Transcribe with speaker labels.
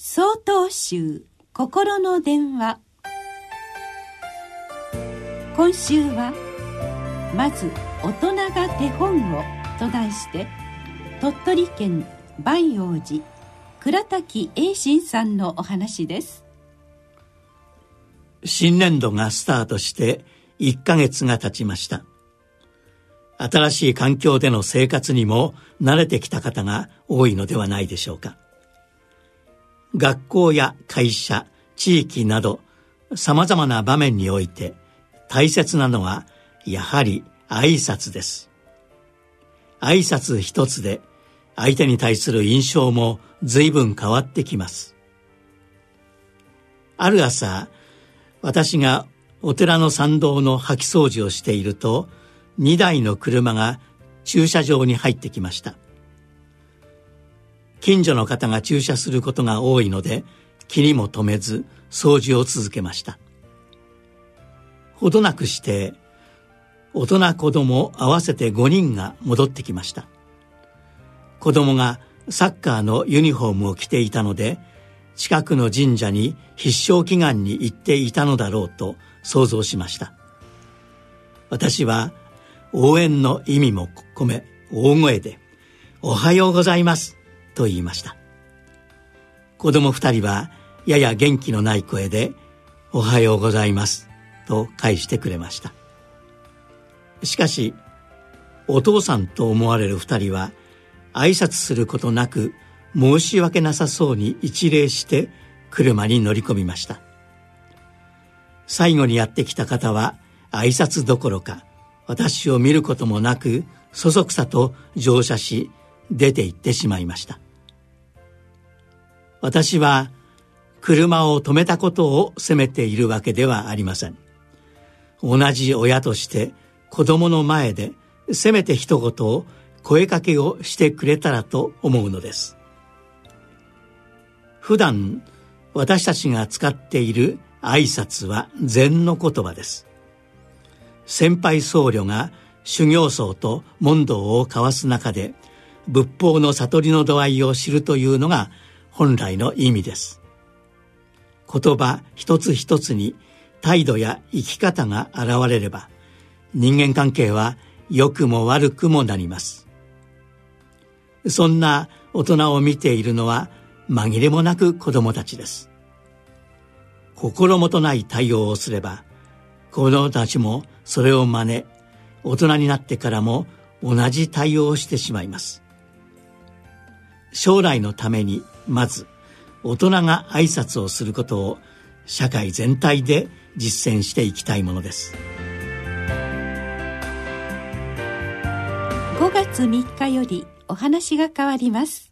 Speaker 1: 総統集心の電話。今週は「まず大人が手本を」と題して鳥取県万葉寺倉滝栄信さんのお話です。
Speaker 2: 新年度がスタートして1ヶ月が経ちました。新しい環境での生活にも慣れてきた方が多いのではないでしょうか。学校や会社、地域など様々な場面において大切なのはやはり挨拶です。挨拶一つで相手に対する印象も随分変わってきます。ある朝、私がお寺の参道の掃き掃除をしていると、2台の車が駐車場に入ってきました。近所の方が駐車することが多いので気にも留めず掃除を続けました。ほどなくして大人子供合わせて5人が戻ってきました。子供がサッカーのユニフォームを着ていたので近くの神社に必勝祈願に行っていたのだろうと想像しました。私は応援の意味も込め大声で「おはようございます」と言いました。子供二人はやや元気のない声で「おはようございます」と返してくれました。しかしお父さんと思われる二人は挨拶することなく申し訳なさそうに一礼して車に乗り込みました。最後にやってきた方は挨拶どころか私を見ることもなくそそくさと乗車し出て行ってしまいました。私は車を止めたことを責めているわけではありません。同じ親として子供の前でせめて一言を声かけをしてくれたらと思うのです。普段私たちが使っている挨拶は禅の言葉です。先輩僧侶が修行僧と問答を交わす中で仏法の悟りの度合いを知るというのが本来の意味です。言葉一つ一つに態度や生き方が現れれば人間関係は良くも悪くもなります。そんな大人を見ているのは紛れもなく子供たちです。心もとない対応をすれば子供たちもそれを真似大人になってからも同じ対応をしてしまいます。将来のためにまず大人が挨拶をすることを社会全体で実践していきたいものです。
Speaker 1: 5月3日よりお話が変わります。